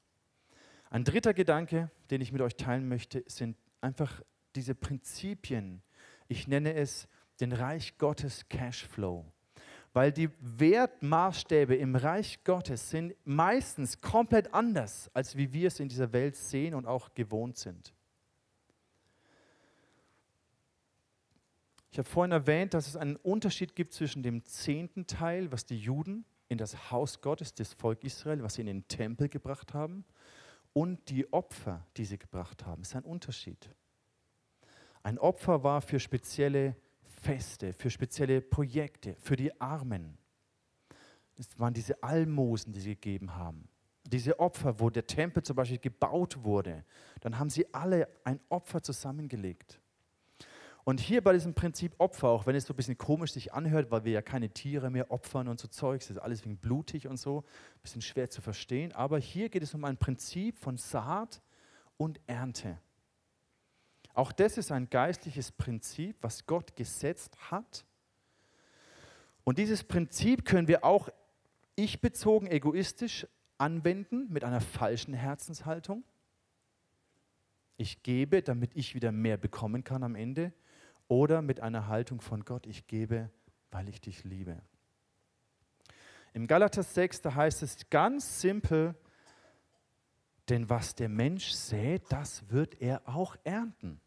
Ein dritter Gedanke, den ich mit euch teilen möchte, sind einfach diese Prinzipien. Ich nenne es den Reich Gottes Cashflow. Weil die Wertmaßstäbe im Reich Gottes sind meistens komplett anders, als wie wir es in dieser Welt sehen und auch gewohnt sind. Ich habe vorhin erwähnt, dass es einen Unterschied gibt zwischen dem zehnten Teil, was die Juden in das Haus Gottes, das Volk Israel, was sie in den Tempel gebracht haben, und die Opfer, die sie gebracht haben. Es ist ein Unterschied. Ein Opfer war für spezielle Feste, für spezielle Projekte, für die Armen. Es waren diese Almosen, die sie gegeben haben. Diese Opfer, wo der Tempel zum Beispiel gebaut wurde, dann haben sie alle ein Opfer zusammengelegt. Und hier bei diesem Prinzip Opfer, auch wenn es so ein bisschen komisch sich anhört, weil wir ja keine Tiere mehr opfern und so Zeugs, das ist alles wegen blutig und so, ein bisschen schwer zu verstehen. Aber hier geht es um ein Prinzip von Saat und Ernte. Auch das ist ein geistliches Prinzip, was Gott gesetzt hat. Und dieses Prinzip können wir auch ich-bezogen, egoistisch anwenden mit einer falschen Herzenshaltung. Ich gebe, damit ich wieder mehr bekommen kann am Ende oder mit einer Haltung von Gott, ich gebe, weil ich dich liebe. Im Galater 6, da heißt es ganz simpel, denn was der Mensch sät, das wird er auch ernten.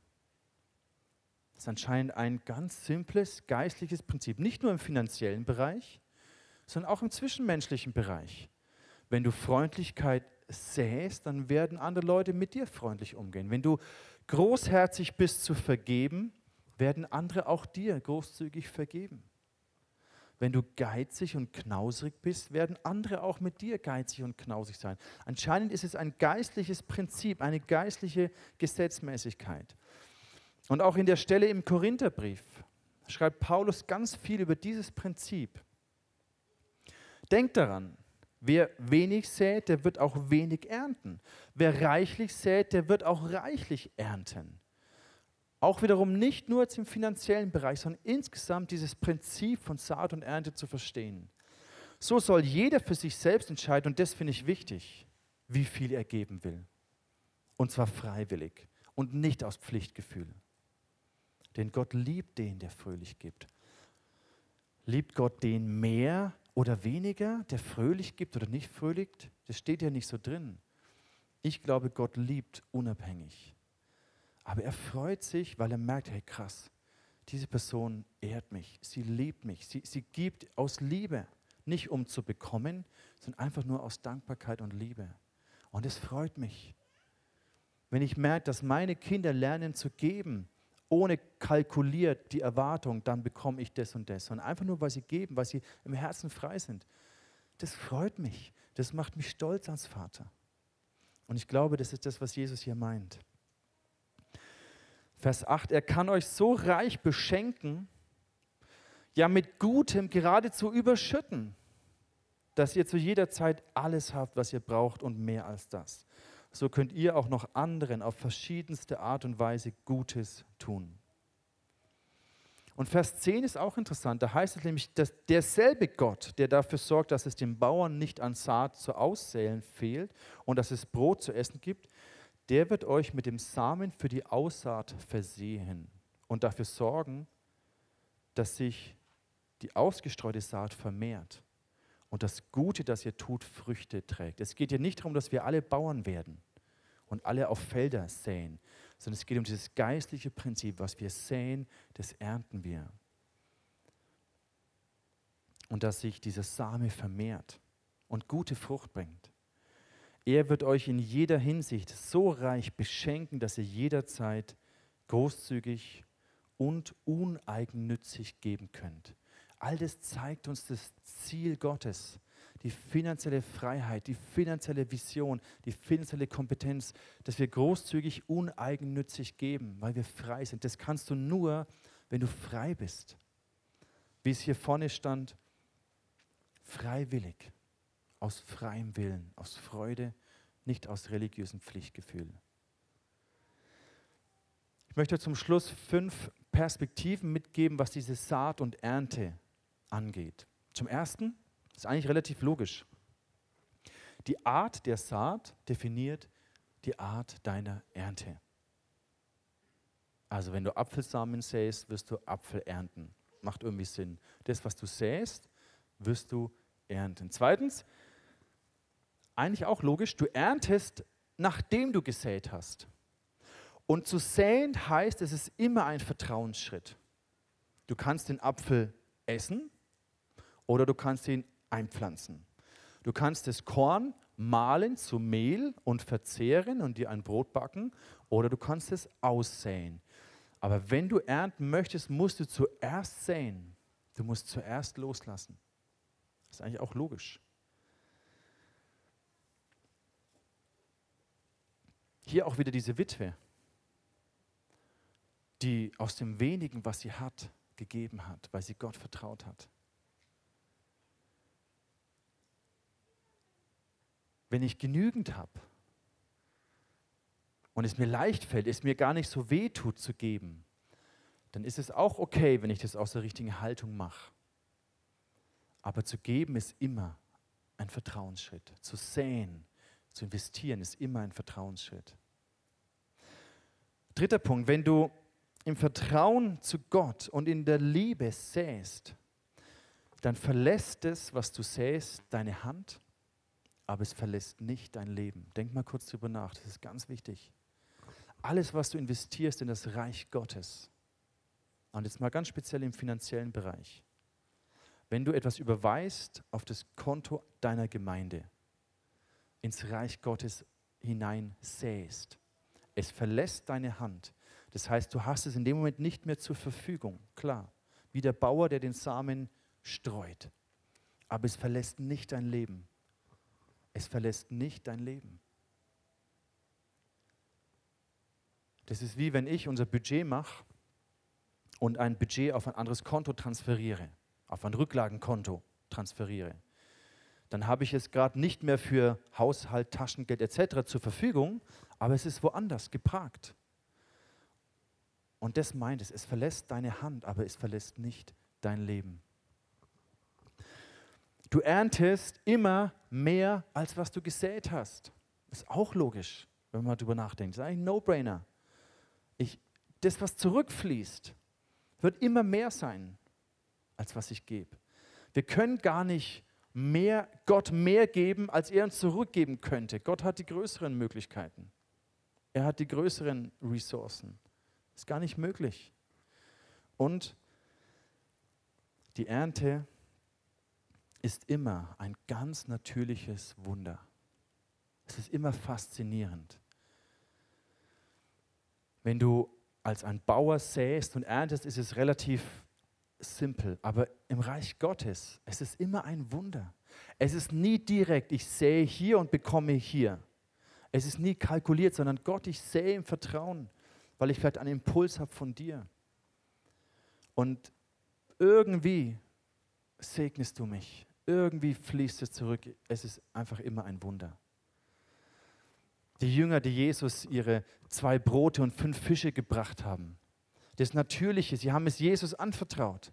Das ist anscheinend ein ganz simples geistliches Prinzip, nicht nur im finanziellen Bereich, sondern auch im zwischenmenschlichen Bereich. Wenn du Freundlichkeit säst, dann werden andere Leute mit dir freundlich umgehen. Wenn du großherzig bist zu vergeben, werden andere auch dir großzügig vergeben. Wenn du geizig und knausrig bist, werden andere auch mit dir geizig und knausig sein. Anscheinend ist es ein geistliches Prinzip, eine geistliche Gesetzmäßigkeit. Und auch in der Stelle im Korintherbrief schreibt Paulus ganz viel über dieses Prinzip. Denkt daran, wer wenig sät, der wird auch wenig ernten. Wer reichlich sät, der wird auch reichlich ernten. Auch wiederum nicht nur jetzt im finanziellen Bereich, sondern insgesamt dieses Prinzip von Saat und Ernte zu verstehen. So soll jeder für sich selbst entscheiden, und das finde ich wichtig, wie viel er geben will. Und zwar freiwillig und nicht aus Pflichtgefühl. Denn Gott liebt den, der fröhlich gibt. Liebt Gott den mehr oder weniger, der fröhlich gibt oder nicht fröhlich? Das steht ja nicht so drin. Ich glaube, Gott liebt unabhängig. Aber er freut sich, weil er merkt, hey krass, diese Person ehrt mich, sie liebt mich, sie, sie gibt aus Liebe, nicht um zu bekommen, sondern einfach nur aus Dankbarkeit und Liebe. Und es freut mich, wenn ich merke, dass meine Kinder lernen zu geben, ohne kalkuliert die Erwartung, dann bekomme ich das und das, sondern einfach nur, weil sie geben, weil sie im Herzen frei sind. Das freut mich, das macht mich stolz als Vater. Und ich glaube, das ist das, was Jesus hier meint. Vers 8, er kann euch so reich beschenken, ja mit Gutem geradezu überschütten, dass ihr zu jeder Zeit alles habt, was ihr braucht und mehr als das. So könnt ihr auch noch anderen auf verschiedenste Art und Weise Gutes tun. Und Vers 10 ist auch interessant. Da heißt es nämlich, dass derselbe Gott, der dafür sorgt, dass es dem Bauern nicht an Saat zu aussäen fehlt und dass es Brot zu essen gibt, der wird euch mit dem Samen für die Aussaat versehen und dafür sorgen, dass sich die ausgestreute Saat vermehrt und das Gute, das ihr tut, Früchte trägt. Es geht hier nicht darum, dass wir alle Bauern werden und alle auf Felder säen, sondern es geht um dieses geistliche Prinzip, was wir säen, das ernten wir. Und dass sich dieser Same vermehrt und gute Frucht bringt. Er wird euch in jeder Hinsicht so reich beschenken, dass ihr jederzeit großzügig und uneigennützig geben könnt. All das zeigt uns das Ziel Gottes, die finanzielle Freiheit, die finanzielle Vision, die finanzielle Kompetenz, dass wir großzügig uneigennützig geben, weil wir frei sind. Das kannst du nur, wenn du frei bist. Wie es hier vorne stand, freiwillig aus freiem Willen, aus Freude, nicht aus religiösem Pflichtgefühl. Ich möchte zum Schluss fünf Perspektiven mitgeben, was diese Saat und Ernte angeht. Zum Ersten, ist eigentlich relativ logisch. Die Art der Saat definiert die Art deiner Ernte. Also wenn du Apfelsamen säst, wirst du Apfel ernten. Macht irgendwie Sinn. Das, was du säst, wirst du ernten. Zweitens, eigentlich auch logisch, du erntest, nachdem du gesät hast. Und zu säen heißt, es ist immer ein Vertrauensschritt. Du kannst den Apfel essen oder du kannst ihn einpflanzen. Du kannst das Korn mahlen zu Mehl und verzehren und dir ein Brot backen oder du kannst es aussäen. Aber wenn du ernten möchtest, musst du zuerst säen. Du musst zuerst loslassen. Das ist eigentlich auch logisch. Hier auch wieder diese Witwe, die aus dem wenigen, was sie hat, gegeben hat, weil sie Gott vertraut hat. Wenn ich genügend habe und es mir leicht fällt, es mir gar nicht so weh tut zu geben, dann ist es auch okay, wenn ich das aus der richtigen Haltung mache. Aber zu geben ist immer ein Vertrauensschritt. Zu säen, zu investieren ist immer ein Vertrauensschritt. Dritter Punkt, wenn du im Vertrauen zu Gott und in der Liebe säst, dann verlässt es, was du säst, deine Hand, aber es verlässt nicht dein Leben. Denk mal kurz drüber nach, das ist ganz wichtig. Alles, was du investierst in das Reich Gottes, und jetzt mal ganz speziell im finanziellen Bereich, wenn du etwas überweist auf das Konto deiner Gemeinde, ins Reich Gottes hinein säst, es verlässt deine Hand. Das heißt, du hast es in dem Moment nicht mehr zur Verfügung, klar, wie der Bauer, der den Samen streut. Aber es verlässt nicht dein Leben. Es verlässt nicht dein Leben. Das ist wie wenn ich unser Budget mache und ein Budget auf ein anderes Konto transferiere, auf ein Rücklagenkonto transferiere. Dann habe ich es gerade nicht mehr für Haushalt, Taschengeld etc. zur Verfügung, aber es ist woanders geparkt. Und das meint es, es verlässt deine Hand, aber es verlässt nicht dein Leben. Du erntest immer mehr, als was du gesät hast. Ist auch logisch, wenn man darüber nachdenkt. Ist eigentlich ein No-Brainer. das, was zurückfließt, wird immer mehr sein, als was ich gebe. Wir können gar nicht mehr, Gott mehr geben, als er uns zurückgeben könnte. Gott hat die größeren Möglichkeiten. Er hat die größeren Ressourcen. Ist gar nicht möglich. Und die Ernte ist immer ein ganz natürliches Wunder. Es ist immer faszinierend. Wenn du als ein Bauer säst und erntest, ist es relativ simpel. Aber im Reich Gottes, es ist immer ein Wunder. Es ist nie direkt, ich sähe hier und bekomme hier. Es ist nie kalkuliert, sondern Gott, ich sähe im Vertrauen, weil ich vielleicht einen Impuls habe von dir. Und irgendwie segnest du mich. Irgendwie fließt es zurück. Es ist einfach immer ein Wunder. Die Jünger, die Jesus ihre zwei Brote und fünf Fische gebracht haben, das Natürliche, sie haben es Jesus anvertraut.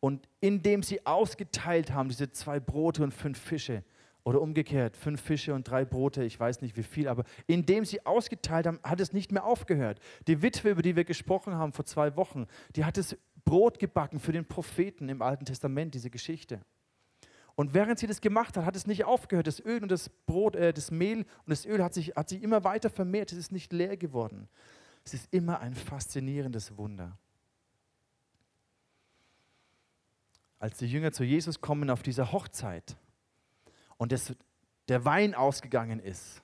Und indem sie ausgeteilt haben, diese zwei Brote und fünf Fische, oder umgekehrt, fünf Fische und drei Brote, ich weiß nicht wie viel, aber indem sie ausgeteilt haben, hat es nicht mehr aufgehört. Die Witwe, über die wir gesprochen haben vor zwei Wochen, die hat das Brot gebacken für den Propheten im Alten Testament, diese Geschichte. Und während sie das gemacht hat, hat es nicht aufgehört. Das Öl und das Brot, äh, das Mehl und das Öl hat sich, hat sich immer weiter vermehrt. Es ist nicht leer geworden. Es ist immer ein faszinierendes Wunder. Als die Jünger zu Jesus kommen auf dieser Hochzeit und das, der Wein ausgegangen ist,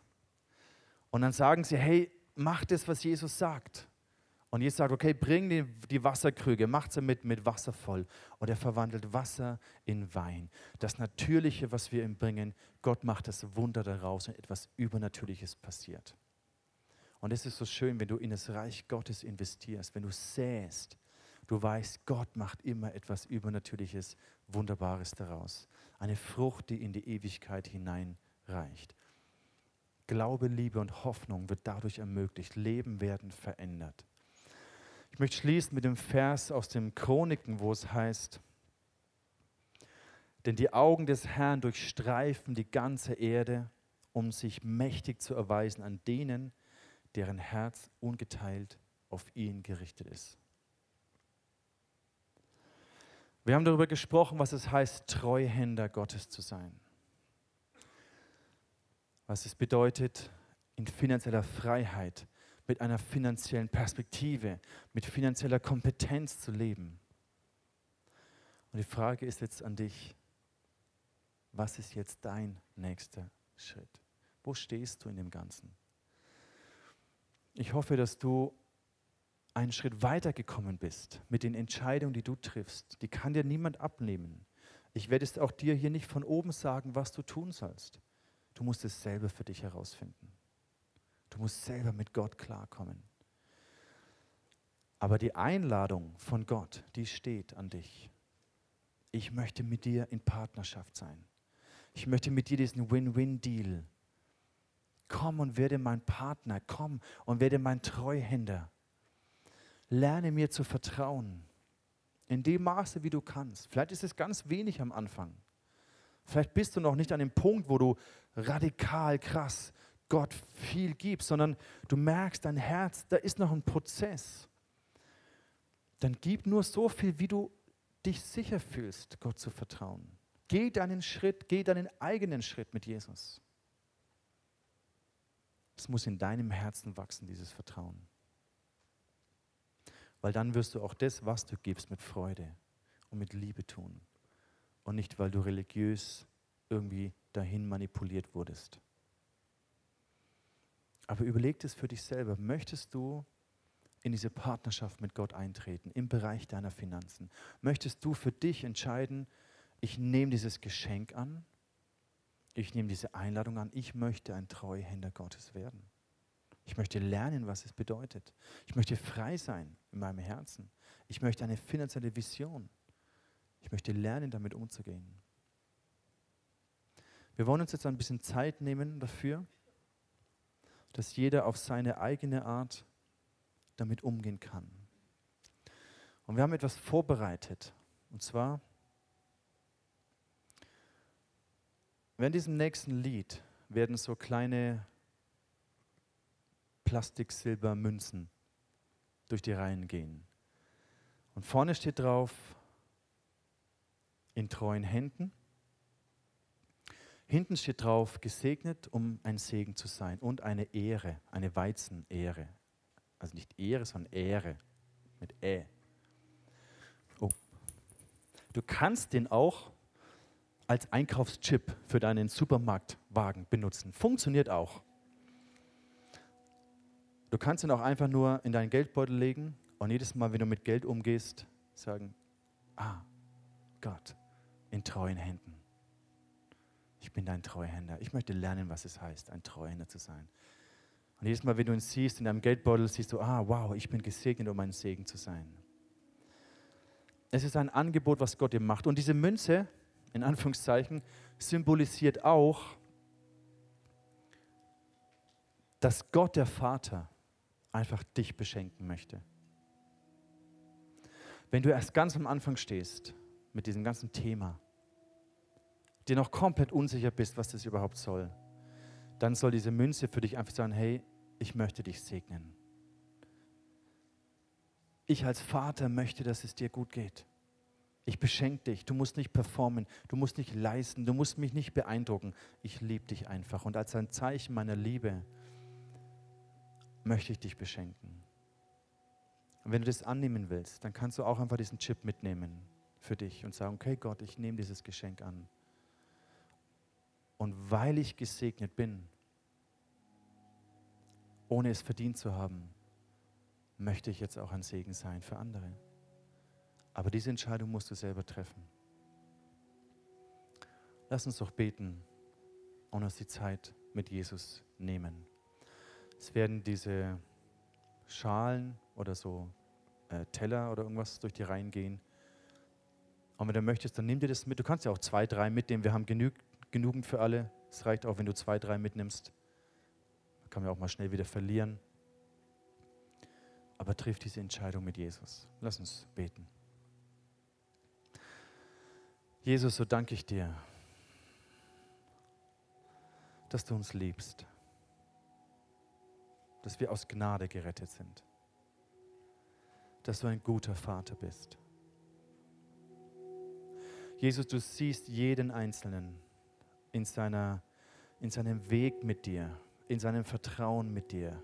und dann sagen sie, hey, mach das, was Jesus sagt. Und Jesus sagt, okay, bring die, die Wasserkrüge, macht sie mit, mit Wasser voll. Und er verwandelt Wasser in Wein. Das Natürliche, was wir ihm bringen, Gott macht das Wunder daraus und etwas Übernatürliches passiert. Und es ist so schön, wenn du in das Reich Gottes investierst, wenn du säst, du weißt, Gott macht immer etwas Übernatürliches, Wunderbares daraus. Eine Frucht, die in die Ewigkeit hineinreicht. Glaube, Liebe und Hoffnung wird dadurch ermöglicht. Leben werden verändert. Ich möchte schließen mit dem Vers aus dem Chroniken, wo es heißt, denn die Augen des Herrn durchstreifen die ganze Erde, um sich mächtig zu erweisen an denen, deren Herz ungeteilt auf ihn gerichtet ist. Wir haben darüber gesprochen, was es heißt, Treuhänder Gottes zu sein. Was es bedeutet, in finanzieller Freiheit, mit einer finanziellen Perspektive, mit finanzieller Kompetenz zu leben. Und die Frage ist jetzt an dich, was ist jetzt dein nächster Schritt? Wo stehst du in dem Ganzen? Ich hoffe, dass du einen Schritt weiter gekommen bist mit den Entscheidungen, die du triffst. Die kann dir niemand abnehmen. Ich werde es auch dir hier nicht von oben sagen, was du tun sollst. Du musst es selber für dich herausfinden. Du musst selber mit Gott klarkommen. Aber die Einladung von Gott, die steht an dich. Ich möchte mit dir in Partnerschaft sein. Ich möchte mit dir diesen Win-Win-Deal. Komm und werde mein Partner. Komm und werde mein Treuhänder. Lerne mir zu vertrauen. In dem Maße, wie du kannst. Vielleicht ist es ganz wenig am Anfang. Vielleicht bist du noch nicht an dem Punkt, wo du radikal, krass Gott viel gibst, sondern du merkst, dein Herz, da ist noch ein Prozess. Dann gib nur so viel, wie du dich sicher fühlst, Gott zu vertrauen. Geh deinen Schritt, geh deinen eigenen Schritt mit Jesus. Es muss in deinem Herzen wachsen, dieses Vertrauen weil dann wirst du auch das, was du gibst, mit Freude und mit Liebe tun. Und nicht, weil du religiös irgendwie dahin manipuliert wurdest. Aber überleg es für dich selber. Möchtest du in diese Partnerschaft mit Gott eintreten im Bereich deiner Finanzen? Möchtest du für dich entscheiden, ich nehme dieses Geschenk an, ich nehme diese Einladung an, ich möchte ein Treuhänder Gottes werden? Ich möchte lernen, was es bedeutet. Ich möchte frei sein in meinem Herzen. Ich möchte eine finanzielle Vision. Ich möchte lernen, damit umzugehen. Wir wollen uns jetzt ein bisschen Zeit nehmen dafür, dass jeder auf seine eigene Art damit umgehen kann. Und wir haben etwas vorbereitet. Und zwar, während diesem nächsten Lied werden so kleine Plastik-Silber-Münzen durch die Reihen gehen. Und vorne steht drauf, in treuen Händen. Hinten steht drauf, gesegnet, um ein Segen zu sein und eine Ehre, eine Weizenehre. Also nicht Ehre, sondern Ehre mit Ä. Oh. Du kannst den auch als Einkaufschip für deinen Supermarktwagen benutzen. Funktioniert auch. Du kannst ihn auch einfach nur in deinen Geldbeutel legen und jedes Mal, wenn du mit Geld umgehst, sagen, ah, Gott, in treuen Händen. Ich bin dein Treuhänder. Ich möchte lernen, was es heißt, ein Treuhänder zu sein. Und jedes Mal, wenn du ihn siehst in deinem Geldbeutel, siehst du, ah, wow, ich bin gesegnet, um ein Segen zu sein. Es ist ein Angebot, was Gott dir macht. Und diese Münze, in Anführungszeichen, symbolisiert auch, dass Gott der Vater einfach dich beschenken möchte. Wenn du erst ganz am Anfang stehst mit diesem ganzen Thema, dir noch komplett unsicher bist, was das überhaupt soll, dann soll diese Münze für dich einfach sagen, hey, ich möchte dich segnen. Ich als Vater möchte, dass es dir gut geht. Ich beschenke dich. Du musst nicht performen, du musst nicht leisten, du musst mich nicht beeindrucken. Ich liebe dich einfach. Und als ein Zeichen meiner Liebe möchte ich dich beschenken. Und wenn du das annehmen willst, dann kannst du auch einfach diesen Chip mitnehmen für dich und sagen, okay Gott, ich nehme dieses Geschenk an. Und weil ich gesegnet bin, ohne es verdient zu haben, möchte ich jetzt auch ein Segen sein für andere. Aber diese Entscheidung musst du selber treffen. Lass uns doch beten und uns die Zeit mit Jesus nehmen. Es werden diese Schalen oder so äh, Teller oder irgendwas durch die Reihen gehen. Und wenn du möchtest, dann nimm dir das mit. Du kannst ja auch zwei, drei mitnehmen. Wir haben genug, genügend für alle. Es reicht auch, wenn du zwei, drei mitnimmst. Da kann man auch mal schnell wieder verlieren. Aber triff diese Entscheidung mit Jesus. Lass uns beten. Jesus, so danke ich dir, dass du uns liebst dass wir aus Gnade gerettet sind, dass du ein guter Vater bist. Jesus, du siehst jeden Einzelnen in, seiner, in seinem Weg mit dir, in seinem Vertrauen mit dir.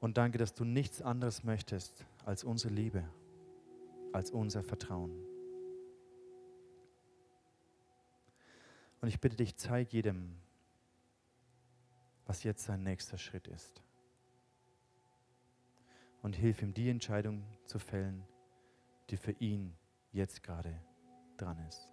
Und danke, dass du nichts anderes möchtest als unsere Liebe, als unser Vertrauen. Und ich bitte dich, zeig jedem, was jetzt sein nächster Schritt ist. Und hilf ihm, die Entscheidung zu fällen, die für ihn jetzt gerade dran ist.